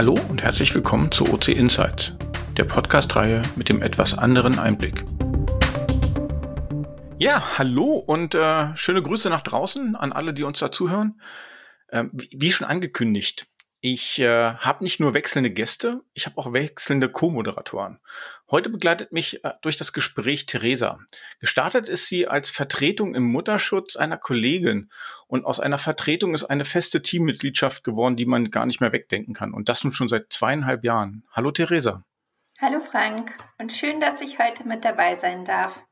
Hallo und herzlich willkommen zu OC Insights, der Podcast-Reihe mit dem etwas anderen Einblick. Ja, hallo und äh, schöne Grüße nach draußen an alle, die uns da zuhören. Ähm, wie schon angekündigt, ich äh, habe nicht nur wechselnde Gäste, ich habe auch wechselnde Co-Moderatoren. Heute begleitet mich äh, durch das Gespräch Theresa. Gestartet ist sie als Vertretung im Mutterschutz einer Kollegin und aus einer Vertretung ist eine feste Teammitgliedschaft geworden, die man gar nicht mehr wegdenken kann. Und das nun schon seit zweieinhalb Jahren. Hallo Theresa. Hallo Frank und schön, dass ich heute mit dabei sein darf.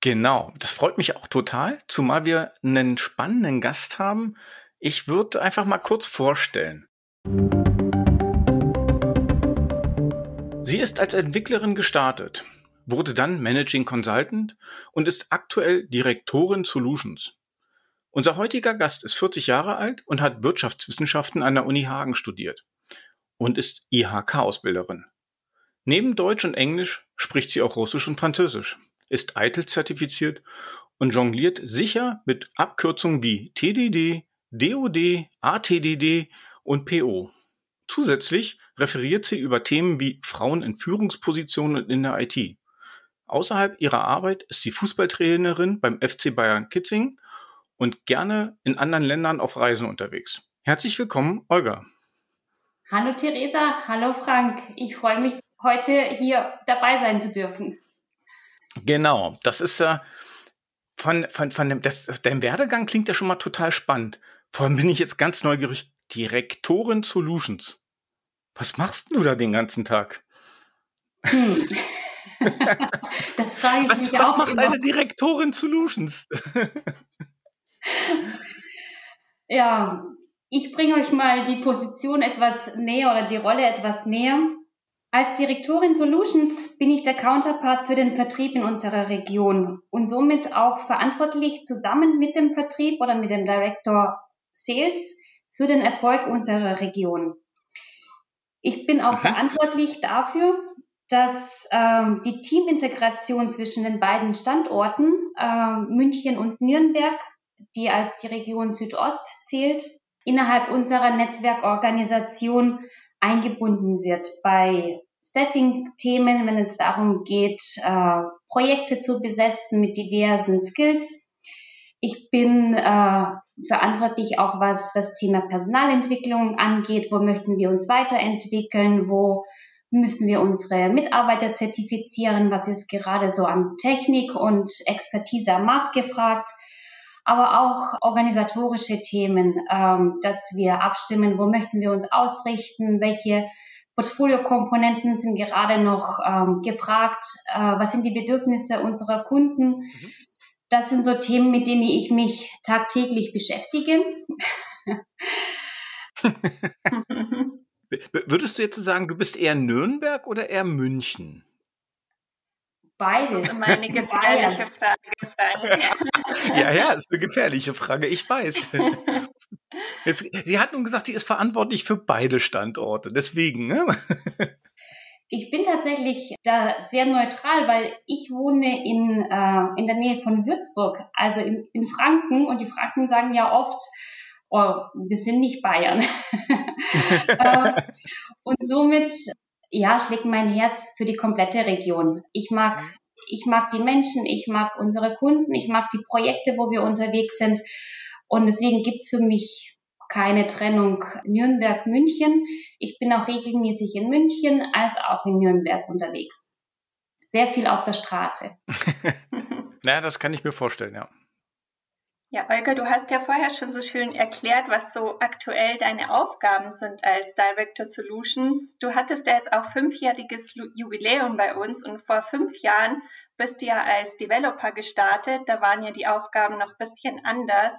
Genau, das freut mich auch total, zumal wir einen spannenden Gast haben, ich würde einfach mal kurz vorstellen. Sie ist als Entwicklerin gestartet, wurde dann Managing Consultant und ist aktuell Direktorin Solutions. Unser heutiger Gast ist 40 Jahre alt und hat Wirtschaftswissenschaften an der Uni Hagen studiert und ist IHK-Ausbilderin. Neben Deutsch und Englisch spricht sie auch Russisch und Französisch, ist eitel zertifiziert und jongliert sicher mit Abkürzungen wie TDD, DoD, ATDD und PO. Zusätzlich referiert sie über Themen wie Frauen in Führungspositionen in der IT. Außerhalb ihrer Arbeit ist sie Fußballtrainerin beim FC Bayern Kitzing und gerne in anderen Ländern auf Reisen unterwegs. Herzlich willkommen, Olga. Hallo Theresa, hallo Frank. Ich freue mich, heute hier dabei sein zu dürfen. Genau, das ist ja äh, von, von, von dem, das, dein Werdegang klingt ja schon mal total spannend. Vor allem bin ich jetzt ganz neugierig. Direktorin Solutions. Was machst du da den ganzen Tag? Hm. das frage ich was, mich was auch. Was macht immer. eine Direktorin Solutions? ja, ich bringe euch mal die Position etwas näher oder die Rolle etwas näher. Als Direktorin Solutions bin ich der Counterpart für den Vertrieb in unserer Region und somit auch verantwortlich zusammen mit dem Vertrieb oder mit dem Director Sales für den Erfolg unserer Region. Ich bin auch mhm. verantwortlich dafür, dass ähm, die Teamintegration zwischen den beiden Standorten äh, München und Nürnberg, die als die Region Südost zählt, innerhalb unserer Netzwerkorganisation eingebunden wird bei Staffing-Themen, wenn es darum geht, äh, Projekte zu besetzen mit diversen Skills. Ich bin äh, verantwortlich auch, was das Thema Personalentwicklung angeht. Wo möchten wir uns weiterentwickeln? Wo müssen wir unsere Mitarbeiter zertifizieren? Was ist gerade so an Technik und Expertise am Markt gefragt? aber auch organisatorische Themen, ähm, dass wir abstimmen, wo möchten wir uns ausrichten, welche Portfoliokomponenten sind gerade noch ähm, gefragt, äh, was sind die Bedürfnisse unserer Kunden. Mhm. Das sind so Themen, mit denen ich mich tagtäglich beschäftige. Würdest du jetzt sagen, du bist eher Nürnberg oder eher München? Beides. Das ist immer eine gefährliche Frage, Frank. ja, ja, ist eine gefährliche Frage, ich weiß. Jetzt, sie hat nun gesagt, sie ist verantwortlich für beide Standorte, deswegen. Ne? Ich bin tatsächlich da sehr neutral, weil ich wohne in, äh, in der Nähe von Würzburg, also in, in Franken. Und die Franken sagen ja oft, oh, wir sind nicht Bayern. äh, und somit ja, schlägt mein Herz für die komplette Region. Ich mag, ich mag die Menschen, ich mag unsere Kunden, ich mag die Projekte, wo wir unterwegs sind. Und deswegen gibt's für mich keine Trennung Nürnberg-München. Ich bin auch regelmäßig in München als auch in Nürnberg unterwegs. Sehr viel auf der Straße. naja, das kann ich mir vorstellen, ja. Ja, Olga, du hast ja vorher schon so schön erklärt, was so aktuell deine Aufgaben sind als Director Solutions. Du hattest ja jetzt auch fünfjähriges Jubiläum bei uns und vor fünf Jahren bist du ja als Developer gestartet. Da waren ja die Aufgaben noch ein bisschen anders.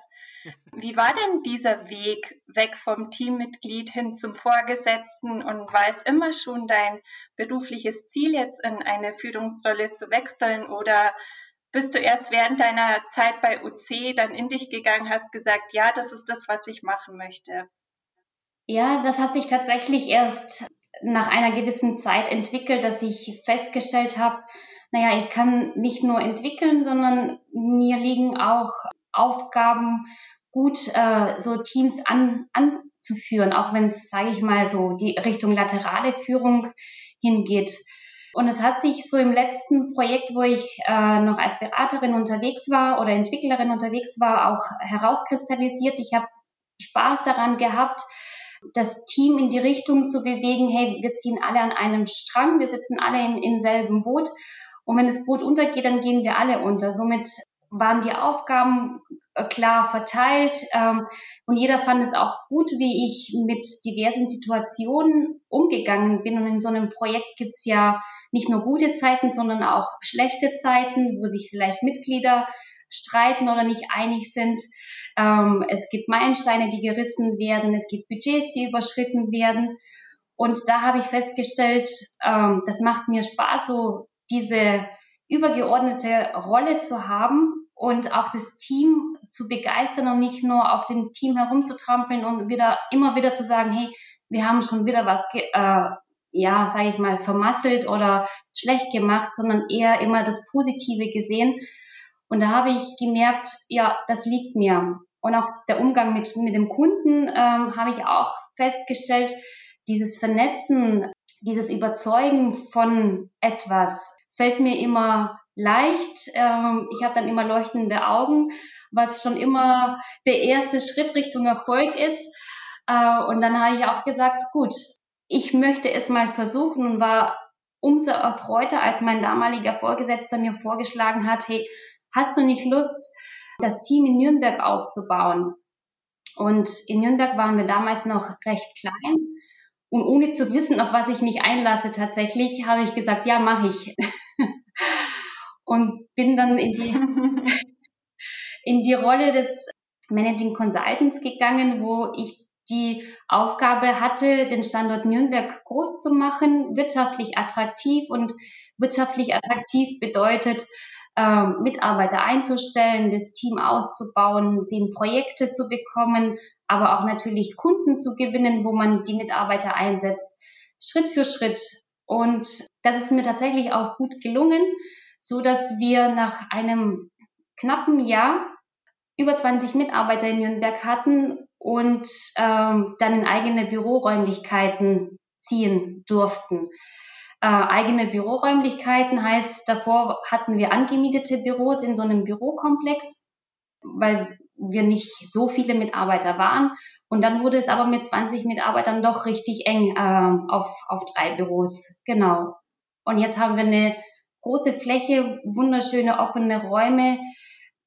Wie war denn dieser Weg weg vom Teammitglied hin zum Vorgesetzten und war es immer schon dein berufliches Ziel, jetzt in eine Führungsrolle zu wechseln oder bist du erst während deiner Zeit bei UC dann in dich gegangen, hast gesagt, ja, das ist das, was ich machen möchte? Ja, das hat sich tatsächlich erst nach einer gewissen Zeit entwickelt, dass ich festgestellt habe, naja, ich kann nicht nur entwickeln, sondern mir liegen auch Aufgaben gut, äh, so Teams an, an, zu führen, auch wenn es, sage ich mal, so die Richtung laterale Führung hingeht. Und es hat sich so im letzten Projekt, wo ich äh, noch als Beraterin unterwegs war oder Entwicklerin unterwegs war, auch herauskristallisiert. Ich habe Spaß daran gehabt, das Team in die Richtung zu bewegen, hey, wir ziehen alle an einem Strang, wir sitzen alle in, im selben Boot. Und wenn das Boot untergeht, dann gehen wir alle unter. Somit waren die Aufgaben klar verteilt ähm, und jeder fand es auch gut, wie ich mit diversen Situationen umgegangen bin. Und in so einem Projekt gibt's ja nicht nur gute Zeiten, sondern auch schlechte Zeiten, wo sich vielleicht Mitglieder streiten oder nicht einig sind. Ähm, es gibt Meilensteine, die gerissen werden, es gibt Budgets, die überschritten werden. Und da habe ich festgestellt, ähm, das macht mir Spaß, so diese übergeordnete Rolle zu haben und auch das Team zu begeistern und nicht nur auf dem Team herumzutrampeln und wieder immer wieder zu sagen, hey, wir haben schon wieder was, äh, ja, sage ich mal, vermasselt oder schlecht gemacht, sondern eher immer das Positive gesehen. Und da habe ich gemerkt, ja, das liegt mir. Und auch der Umgang mit, mit dem Kunden ähm, habe ich auch festgestellt, dieses Vernetzen, dieses Überzeugen von etwas fällt mir immer leicht. Ähm, ich habe dann immer leuchtende Augen, was schon immer der erste Schritt Richtung Erfolg ist. Äh, und dann habe ich auch gesagt, gut, ich möchte es mal versuchen und war umso erfreuter, als mein damaliger Vorgesetzter mir vorgeschlagen hat, hey, hast du nicht Lust, das Team in Nürnberg aufzubauen? Und in Nürnberg waren wir damals noch recht klein. Und ohne zu wissen, auf was ich mich einlasse tatsächlich, habe ich gesagt, ja, mache ich. und bin dann in die, in die Rolle des Managing Consultants gegangen, wo ich die Aufgabe hatte, den Standort Nürnberg groß zu machen, wirtschaftlich attraktiv und wirtschaftlich attraktiv bedeutet, ähm, Mitarbeiter einzustellen, das Team auszubauen, sie in Projekte zu bekommen, aber auch natürlich Kunden zu gewinnen, wo man die Mitarbeiter einsetzt, Schritt für Schritt. Und das ist mir tatsächlich auch gut gelungen, so dass wir nach einem knappen Jahr über 20 Mitarbeiter in Nürnberg hatten und ähm, dann in eigene Büroräumlichkeiten ziehen durften. Äh, eigene Büroräumlichkeiten heißt, davor hatten wir angemietete Büros in so einem Bürokomplex, weil wir nicht so viele Mitarbeiter waren. Und dann wurde es aber mit 20 Mitarbeitern doch richtig eng äh, auf, auf drei Büros. Genau. Und jetzt haben wir eine große Fläche, wunderschöne offene Räume,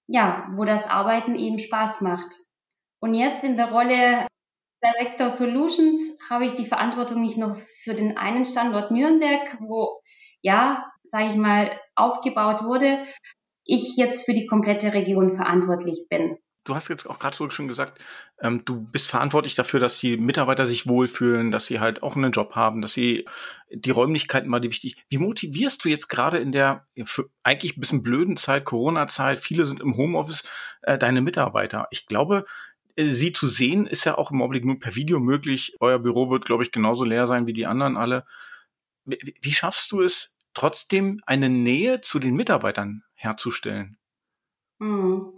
ja, wo das Arbeiten eben Spaß macht. Und jetzt in der Rolle Director Solutions habe ich die Verantwortung nicht nur für den einen Standort Nürnberg, wo ja, sage ich mal, aufgebaut wurde, ich jetzt für die komplette Region verantwortlich bin. Du hast jetzt auch gerade so schon gesagt, ähm, du bist verantwortlich dafür, dass die Mitarbeiter sich wohlfühlen, dass sie halt auch einen Job haben, dass sie die Räumlichkeiten mal die wichtig. Wie motivierst du jetzt gerade in der eigentlich ein bisschen blöden Zeit, Corona-Zeit, viele sind im Homeoffice, äh, deine Mitarbeiter? Ich glaube, äh, sie zu sehen, ist ja auch im Augenblick nur per Video möglich. Euer Büro wird, glaube ich, genauso leer sein wie die anderen alle. Wie, wie schaffst du es, trotzdem eine Nähe zu den Mitarbeitern herzustellen? Hm,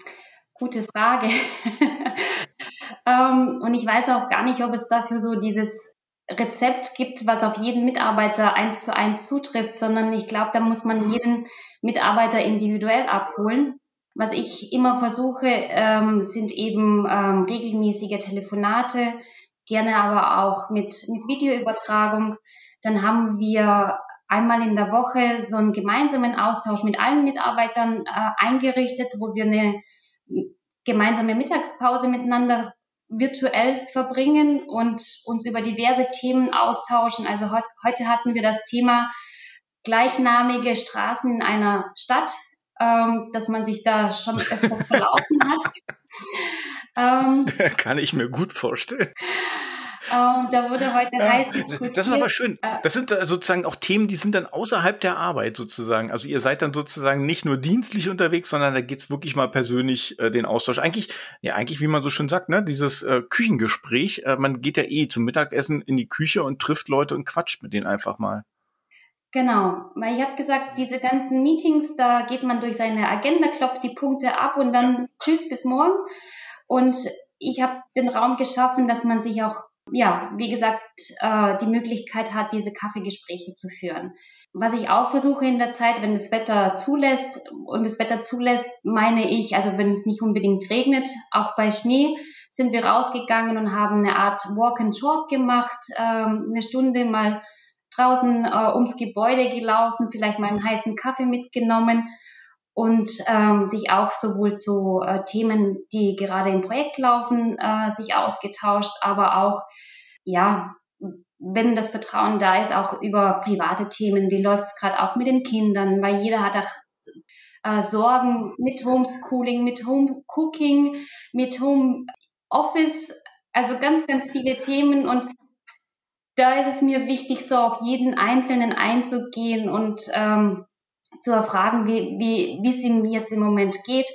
gute Frage. ähm, und ich weiß auch gar nicht, ob es dafür so dieses Rezept gibt, was auf jeden Mitarbeiter eins zu eins zutrifft, sondern ich glaube, da muss man jeden Mitarbeiter individuell abholen. Was ich immer versuche, ähm, sind eben ähm, regelmäßige Telefonate, gerne aber auch mit, mit Videoübertragung. Dann haben wir einmal in der Woche so einen gemeinsamen Austausch mit allen Mitarbeitern äh, eingerichtet, wo wir eine gemeinsame Mittagspause miteinander virtuell verbringen und uns über diverse Themen austauschen. Also heut, heute hatten wir das Thema gleichnamige Straßen in einer Stadt ähm, dass man sich da schon öfters verlaufen hat. Ähm, Kann ich mir gut vorstellen. Ähm, da wurde heute ja, heiß diskutiert. Das ist aber schön. Äh, das sind sozusagen auch Themen, die sind dann außerhalb der Arbeit sozusagen. Also ihr seid dann sozusagen nicht nur dienstlich unterwegs, sondern da geht's wirklich mal persönlich äh, den Austausch. Eigentlich, ja, eigentlich, wie man so schön sagt, ne, dieses äh, Küchengespräch. Äh, man geht ja eh zum Mittagessen in die Küche und trifft Leute und quatscht mit denen einfach mal. Genau, weil ich habe gesagt, diese ganzen Meetings, da geht man durch seine Agenda, klopft die Punkte ab und dann tschüss bis morgen. Und ich habe den Raum geschaffen, dass man sich auch ja, wie gesagt, äh, die Möglichkeit hat, diese Kaffeegespräche zu führen. Was ich auch versuche in der Zeit, wenn das Wetter zulässt, und das Wetter zulässt, meine ich, also wenn es nicht unbedingt regnet, auch bei Schnee, sind wir rausgegangen und haben eine Art Walk and Talk gemacht, ähm, eine Stunde mal draußen äh, ums Gebäude gelaufen, vielleicht mal einen heißen Kaffee mitgenommen und ähm, sich auch sowohl zu äh, Themen, die gerade im Projekt laufen, äh, sich ausgetauscht, aber auch, ja, wenn das Vertrauen da ist, auch über private Themen, wie läuft es gerade auch mit den Kindern, weil jeder hat auch äh, Sorgen mit Homeschooling, mit Homecooking, mit Homeoffice, also ganz, ganz viele Themen und da ist es mir wichtig, so auf jeden Einzelnen einzugehen und ähm, zu erfragen, wie, wie, wie es ihm jetzt im Moment geht.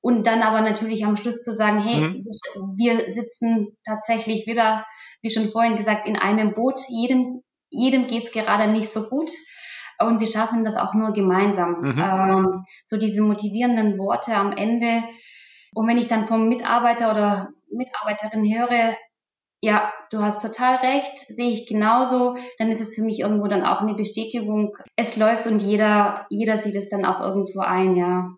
Und dann aber natürlich am Schluss zu sagen, hey, mhm. wir, sitzen tatsächlich wieder, wie schon vorhin gesagt, in einem Boot. Jedem, jedem geht's gerade nicht so gut. Und wir schaffen das auch nur gemeinsam. Mhm. Ähm, so diese motivierenden Worte am Ende. Und wenn ich dann vom Mitarbeiter oder Mitarbeiterin höre, ja, du hast total recht, sehe ich genauso, dann ist es für mich irgendwo dann auch eine Bestätigung. Es läuft und jeder, jeder sieht es dann auch irgendwo ein, ja.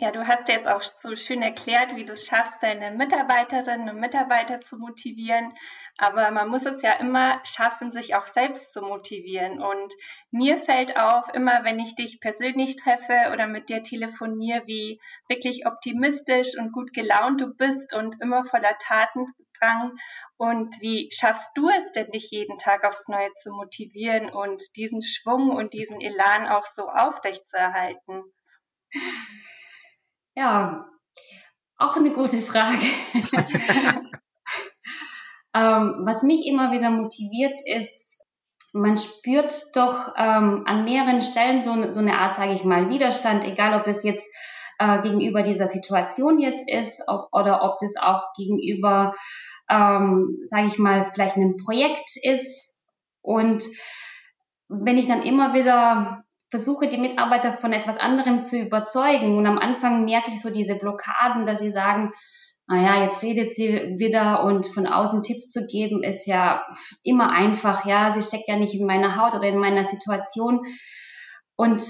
Ja, du hast jetzt auch so schön erklärt, wie du es schaffst, deine Mitarbeiterinnen und Mitarbeiter zu motivieren. Aber man muss es ja immer schaffen, sich auch selbst zu motivieren. Und mir fällt auf, immer wenn ich dich persönlich treffe oder mit dir telefoniere, wie wirklich optimistisch und gut gelaunt du bist und immer voller Tatendrang. Und wie schaffst du es denn, dich jeden Tag aufs Neue zu motivieren und diesen Schwung und diesen Elan auch so aufrechtzuerhalten? Ja, auch eine gute Frage. ähm, was mich immer wieder motiviert ist, man spürt doch ähm, an mehreren Stellen so, so eine Art, sage ich mal, Widerstand, egal ob das jetzt äh, gegenüber dieser Situation jetzt ist ob, oder ob das auch gegenüber, ähm, sage ich mal, vielleicht einem Projekt ist. Und wenn ich dann immer wieder versuche, die Mitarbeiter von etwas anderem zu überzeugen. Und am Anfang merke ich so diese Blockaden, dass sie sagen, naja, jetzt redet sie wieder und von außen Tipps zu geben, ist ja immer einfach. Ja, sie steckt ja nicht in meiner Haut oder in meiner Situation. Und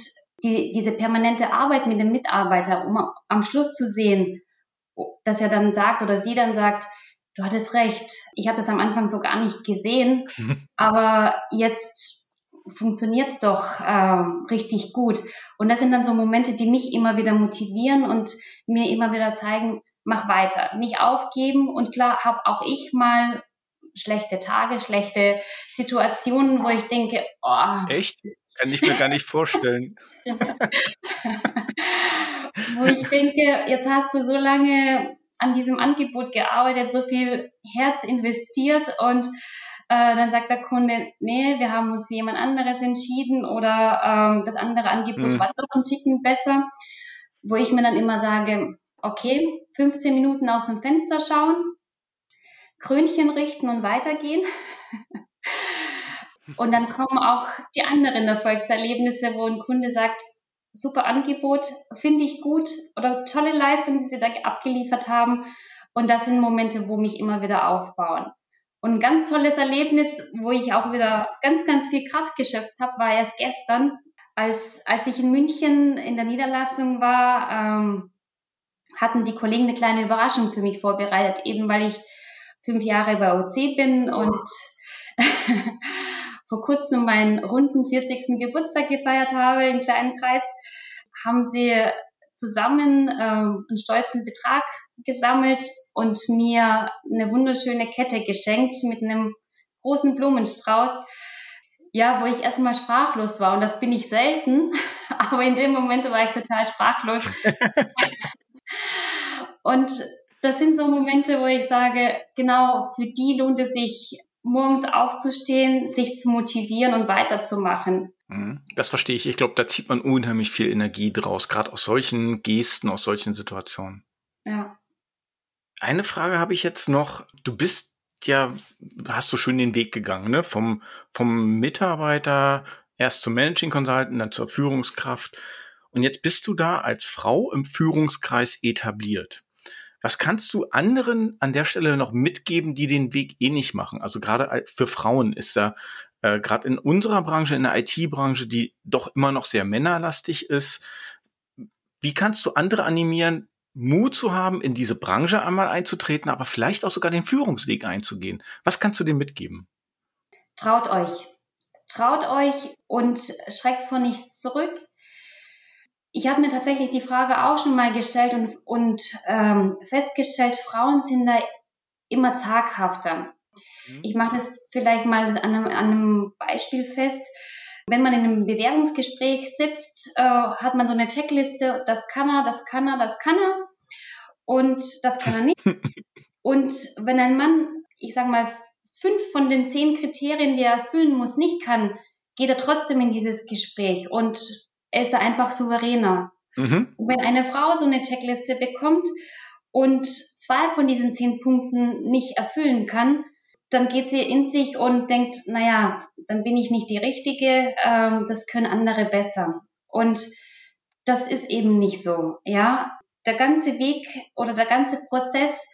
die, diese permanente Arbeit mit dem Mitarbeiter, um am Schluss zu sehen, dass er dann sagt oder sie dann sagt, du hattest recht, ich habe das am Anfang so gar nicht gesehen, aber jetzt funktioniert es doch ähm, richtig gut. Und das sind dann so Momente, die mich immer wieder motivieren und mir immer wieder zeigen, mach weiter, nicht aufgeben. Und klar, habe auch ich mal schlechte Tage, schlechte Situationen, wo ich denke, oh. Echt? Kann ich mir gar nicht vorstellen. wo ich denke, jetzt hast du so lange an diesem Angebot gearbeitet, so viel Herz investiert und äh, dann sagt der Kunde, nee, wir haben uns für jemand anderes entschieden oder ähm, das andere Angebot mhm. war doch ein Ticken besser, wo ich mir dann immer sage, okay, 15 Minuten aus dem Fenster schauen, Krönchen richten und weitergehen. und dann kommen auch die anderen Erfolgserlebnisse, wo ein Kunde sagt, super Angebot, finde ich gut oder tolle Leistung, die sie da abgeliefert haben. Und das sind Momente, wo mich immer wieder aufbauen. Und ein ganz tolles Erlebnis, wo ich auch wieder ganz, ganz viel Kraft geschöpft habe, war erst gestern, als, als ich in München in der Niederlassung war, ähm, hatten die Kollegen eine kleine Überraschung für mich vorbereitet, eben weil ich fünf Jahre bei OC bin und vor kurzem meinen runden 40. Geburtstag gefeiert habe im kleinen Kreis, haben sie zusammen ähm, einen stolzen Betrag gesammelt und mir eine wunderschöne Kette geschenkt mit einem großen Blumenstrauß. Ja, wo ich erstmal sprachlos war und das bin ich selten, aber in dem Moment war ich total sprachlos. und das sind so Momente, wo ich sage, genau für die lohnt es sich, morgens aufzustehen, sich zu motivieren und weiterzumachen. Mhm. Das verstehe ich. Ich glaube, da zieht man unheimlich viel Energie draus, gerade aus solchen Gesten, aus solchen Situationen. Ja. Eine Frage habe ich jetzt noch. Du bist ja, hast du schön den Weg gegangen, ne? Vom, vom Mitarbeiter erst zum Managing Consultant, dann zur Führungskraft. Und jetzt bist du da als Frau im Führungskreis etabliert. Was kannst du anderen an der Stelle noch mitgeben, die den Weg eh nicht machen? Also gerade für Frauen ist da äh, gerade in unserer Branche, in der IT-Branche, die doch immer noch sehr männerlastig ist. Wie kannst du andere animieren, Mut zu haben, in diese Branche einmal einzutreten, aber vielleicht auch sogar den Führungsweg einzugehen? Was kannst du denen mitgeben? Traut euch. Traut euch und schreckt vor nichts zurück ich habe mir tatsächlich die Frage auch schon mal gestellt und, und ähm, festgestellt, Frauen sind da immer zaghafter. Mhm. Ich mache das vielleicht mal an einem, an einem Beispiel fest. Wenn man in einem Bewerbungsgespräch sitzt, äh, hat man so eine Checkliste, das kann er, das kann er, das kann er und das kann er nicht. und wenn ein Mann, ich sage mal, fünf von den zehn Kriterien, die er erfüllen muss, nicht kann, geht er trotzdem in dieses Gespräch und er ist da einfach souveräner. Mhm. Und wenn eine Frau so eine Checkliste bekommt und zwei von diesen zehn Punkten nicht erfüllen kann, dann geht sie in sich und denkt, naja, dann bin ich nicht die Richtige, ähm, das können andere besser. Und das ist eben nicht so, ja. Der ganze Weg oder der ganze Prozess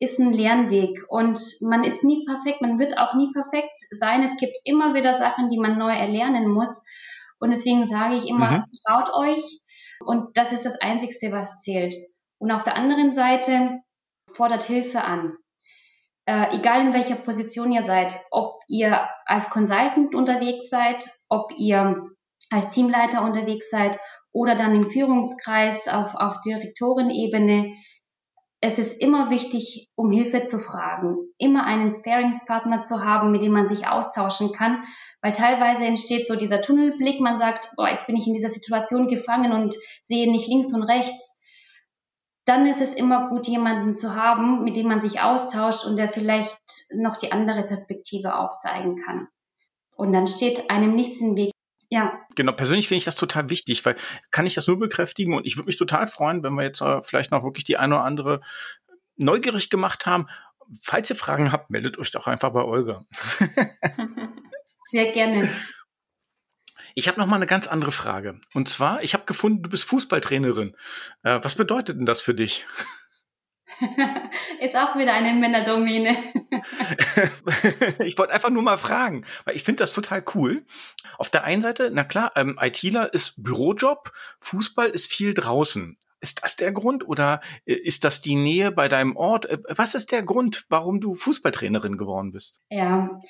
ist ein Lernweg und man ist nie perfekt, man wird auch nie perfekt sein. Es gibt immer wieder Sachen, die man neu erlernen muss. Und deswegen sage ich immer, mhm. traut euch. Und das ist das Einzigste, was zählt. Und auf der anderen Seite fordert Hilfe an. Äh, egal in welcher Position ihr seid, ob ihr als Consultant unterwegs seid, ob ihr als Teamleiter unterwegs seid oder dann im Führungskreis auf, auf Direktorenebene. Es ist immer wichtig, um Hilfe zu fragen, immer einen Sparingspartner zu haben, mit dem man sich austauschen kann, weil teilweise entsteht so dieser Tunnelblick, man sagt, boah, jetzt bin ich in dieser Situation gefangen und sehe nicht links und rechts. Dann ist es immer gut, jemanden zu haben, mit dem man sich austauscht und der vielleicht noch die andere Perspektive aufzeigen kann. Und dann steht einem nichts im Weg. Ja. Genau, persönlich finde ich das total wichtig, weil kann ich das nur bekräftigen und ich würde mich total freuen, wenn wir jetzt äh, vielleicht noch wirklich die eine oder andere neugierig gemacht haben. Falls ihr Fragen habt, meldet euch doch einfach bei Olga. Sehr gerne. Ich habe noch mal eine ganz andere Frage. Und zwar, ich habe gefunden, du bist Fußballtrainerin. Äh, was bedeutet denn das für dich? Ist auch wieder eine Männerdomäne. ich wollte einfach nur mal fragen, weil ich finde das total cool. Auf der einen Seite, na klar, ähm, ITler ist Bürojob, Fußball ist viel draußen. Ist das der Grund oder äh, ist das die Nähe bei deinem Ort? Äh, was ist der Grund, warum du Fußballtrainerin geworden bist? Ja,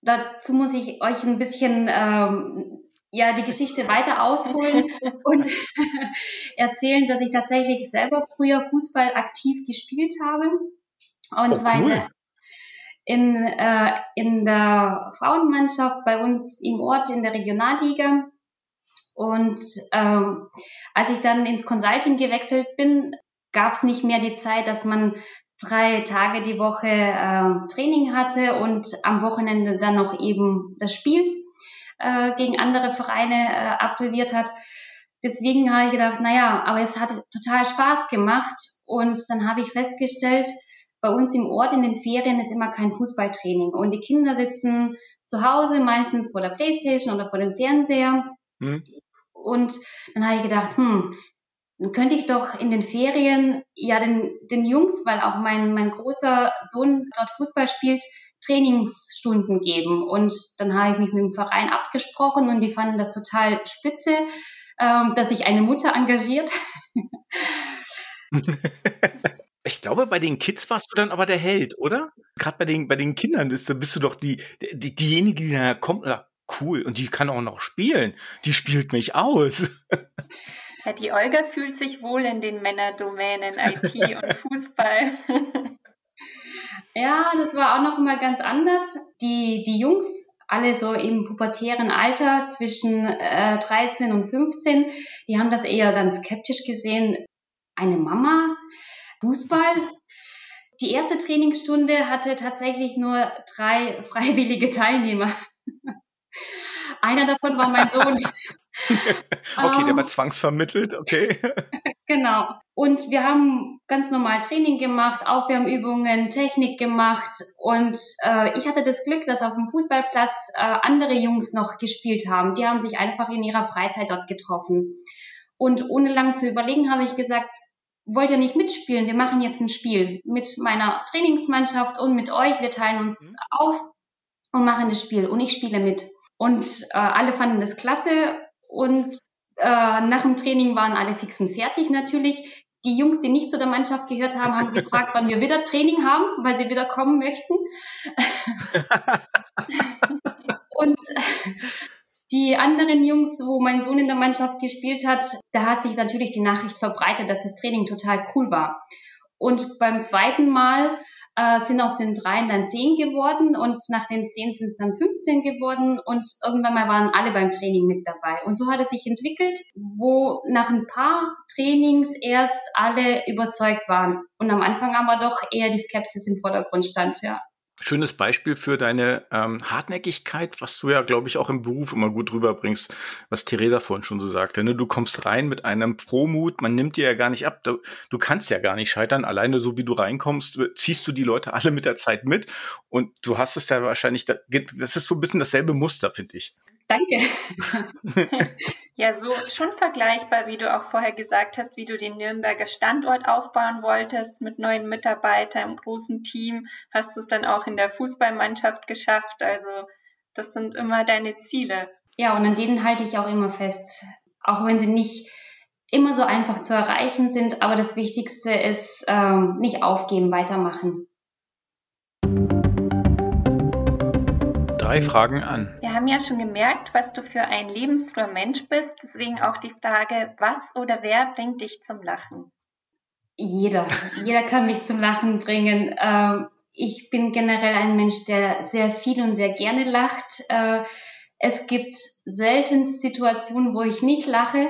dazu muss ich euch ein bisschen ähm, ja die Geschichte weiter ausholen und erzählen, dass ich tatsächlich selber früher Fußball aktiv gespielt habe. Und oh, zwar cool. in, äh, in der Frauenmannschaft bei uns im Ort in der Regionalliga. Und ähm, als ich dann ins Consulting gewechselt bin, gab es nicht mehr die Zeit, dass man drei Tage die Woche äh, Training hatte und am Wochenende dann noch eben das Spiel äh, gegen andere Vereine äh, absolviert hat. Deswegen habe ich gedacht, naja, aber es hat total Spaß gemacht und dann habe ich festgestellt, bei uns im Ort in den Ferien ist immer kein Fußballtraining und die Kinder sitzen zu Hause meistens vor der Playstation oder vor dem Fernseher. Mhm. Und dann habe ich gedacht, hm, dann könnte ich doch in den Ferien ja den, den Jungs, weil auch mein, mein großer Sohn dort Fußball spielt, Trainingsstunden geben. Und dann habe ich mich mit dem Verein abgesprochen und die fanden das total spitze, ähm, dass sich eine Mutter engagiert. Ich glaube, bei den Kids warst du dann aber der Held, oder? Gerade bei den, bei den Kindern ist, bist du doch die, die, diejenige, die da kommt, oder cool, und die kann auch noch spielen. Die spielt mich aus. Ja, die Olga fühlt sich wohl in den Männerdomänen IT und Fußball. Ja, das war auch noch mal ganz anders. Die, die Jungs, alle so im pubertären Alter zwischen äh, 13 und 15, die haben das eher dann skeptisch gesehen. Eine Mama, Fußball. Die erste Trainingsstunde hatte tatsächlich nur drei freiwillige Teilnehmer. Einer davon war mein Sohn. okay, der war ähm. zwangsvermittelt, okay. genau. Und wir haben ganz normal Training gemacht, Aufwärmübungen, Technik gemacht. Und äh, ich hatte das Glück, dass auf dem Fußballplatz äh, andere Jungs noch gespielt haben. Die haben sich einfach in ihrer Freizeit dort getroffen. Und ohne lang zu überlegen, habe ich gesagt, wollt ihr nicht mitspielen? Wir machen jetzt ein Spiel mit meiner Trainingsmannschaft und mit euch. Wir teilen uns mhm. auf und machen das Spiel und ich spiele mit. Und äh, alle fanden das klasse und äh, nach dem Training waren alle fix und fertig natürlich. Die Jungs, die nicht zu der Mannschaft gehört haben, haben gefragt, wann wir wieder Training haben, weil sie wieder kommen möchten. und die anderen Jungs, wo mein Sohn in der Mannschaft gespielt hat, da hat sich natürlich die Nachricht verbreitet, dass das Training total cool war. Und beim zweiten Mal äh, sind aus den dreien dann zehn geworden und nach den zehn sind es dann 15 geworden und irgendwann mal waren alle beim Training mit dabei. Und so hat es sich entwickelt, wo nach ein paar Trainings erst alle überzeugt waren und am Anfang aber doch eher die Skepsis im Vordergrund stand, ja schönes Beispiel für deine ähm, Hartnäckigkeit, was du ja, glaube ich, auch im Beruf immer gut rüberbringst, was Theresa vorhin schon so sagte. Ne? Du kommst rein mit einem Frohmut, man nimmt dir ja gar nicht ab. Du, du kannst ja gar nicht scheitern. Alleine so wie du reinkommst, ziehst du die Leute alle mit der Zeit mit. Und du hast es ja wahrscheinlich, das ist so ein bisschen dasselbe Muster, finde ich. Danke. ja, so schon vergleichbar, wie du auch vorher gesagt hast, wie du den Nürnberger Standort aufbauen wolltest mit neuen Mitarbeitern im großen Team. Hast du es dann auch in der Fußballmannschaft geschafft? Also, das sind immer deine Ziele. Ja, und an denen halte ich auch immer fest. Auch wenn sie nicht immer so einfach zu erreichen sind, aber das Wichtigste ist, ähm, nicht aufgeben, weitermachen. Drei Fragen an. Wir haben ja schon gemerkt, was du für ein lebensfroher Mensch bist. Deswegen auch die Frage, was oder wer bringt dich zum Lachen? Jeder. Jeder kann mich zum Lachen bringen. Ähm, ich bin generell ein Mensch, der sehr viel und sehr gerne lacht. Äh, es gibt selten Situationen, wo ich nicht lache.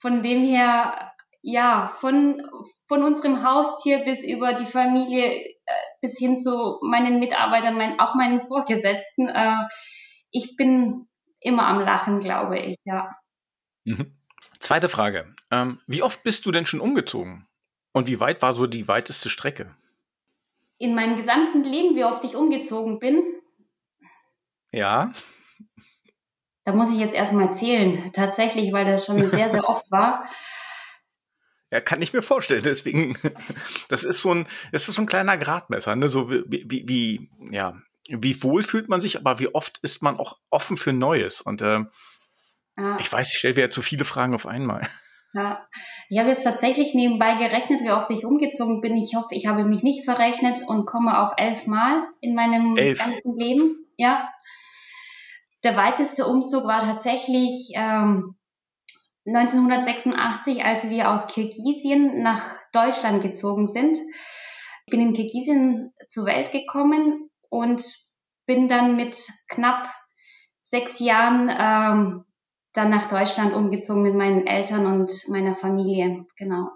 Von dem her, ja, von, von unserem Haustier bis über die Familie bis hin zu meinen Mitarbeitern, mein, auch meinen Vorgesetzten. Äh, ich bin immer am Lachen, glaube ich, ja. Mhm. Zweite Frage. Ähm, wie oft bist du denn schon umgezogen? Und wie weit war so die weiteste Strecke? In meinem gesamten Leben, wie oft ich umgezogen bin? Ja. Da muss ich jetzt erstmal zählen, tatsächlich, weil das schon sehr, sehr oft war. Ja, kann ich mir vorstellen. Deswegen, das ist so ein, das ist so ein kleiner Gradmesser, ne? So wie, wie, wie, ja, wie wohl fühlt man sich, aber wie oft ist man auch offen für Neues? Und äh, ja. ich weiß, ich stelle mir ja zu viele Fragen auf einmal. Ja, ich habe jetzt tatsächlich nebenbei gerechnet, wie oft ich umgezogen bin. Ich hoffe, ich habe mich nicht verrechnet und komme auf elf Mal in meinem elf. ganzen Leben. Ja. Der weiteste Umzug war tatsächlich ähm, 1986, als wir aus Kirgisien nach Deutschland gezogen sind. Ich bin in Kirgisien zur Welt gekommen und bin dann mit knapp sechs Jahren ähm, dann nach Deutschland umgezogen mit meinen Eltern und meiner Familie. Genau.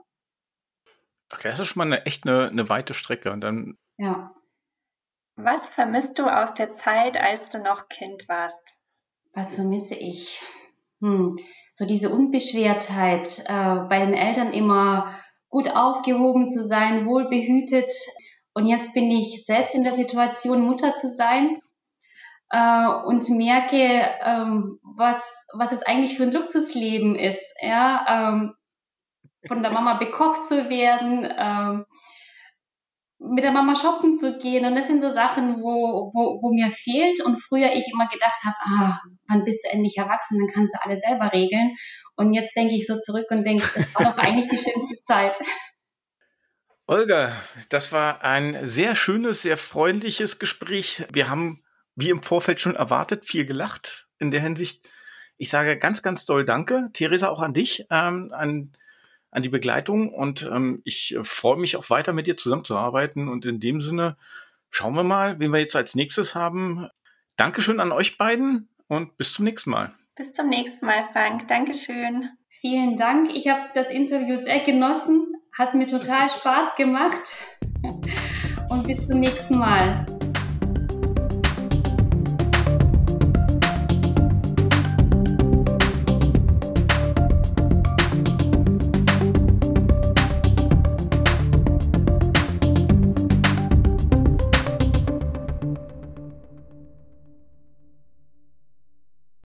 Okay, das ist schon mal eine echt eine, eine weite Strecke. Und dann ja. Was vermisst du aus der Zeit, als du noch Kind warst? Was vermisse ich? Hm so diese Unbeschwertheit, äh, bei den Eltern immer gut aufgehoben zu sein, wohl behütet. Und jetzt bin ich selbst in der Situation, Mutter zu sein äh, und merke, ähm, was, was es eigentlich für ein Luxusleben ist. Ja? Ähm, von der Mama bekocht zu werden, ähm, mit der Mama shoppen zu gehen. Und das sind so Sachen, wo, wo, wo mir fehlt. Und früher ich immer gedacht habe, ah, wann bist du endlich erwachsen, dann kannst du alles selber regeln. Und jetzt denke ich so zurück und denke, das war doch eigentlich die schönste Zeit. Olga, das war ein sehr schönes, sehr freundliches Gespräch. Wir haben, wie im Vorfeld schon erwartet, viel gelacht in der Hinsicht. Ich sage ganz, ganz doll Danke. Theresa, auch an dich, ähm, an an die Begleitung und ähm, ich äh, freue mich auch weiter mit dir zusammenzuarbeiten und in dem Sinne schauen wir mal, wen wir jetzt als nächstes haben. Dankeschön an euch beiden und bis zum nächsten Mal. Bis zum nächsten Mal, Frank. Dankeschön. Vielen Dank. Ich habe das Interview sehr genossen. Hat mir total Spaß gemacht. Und bis zum nächsten Mal.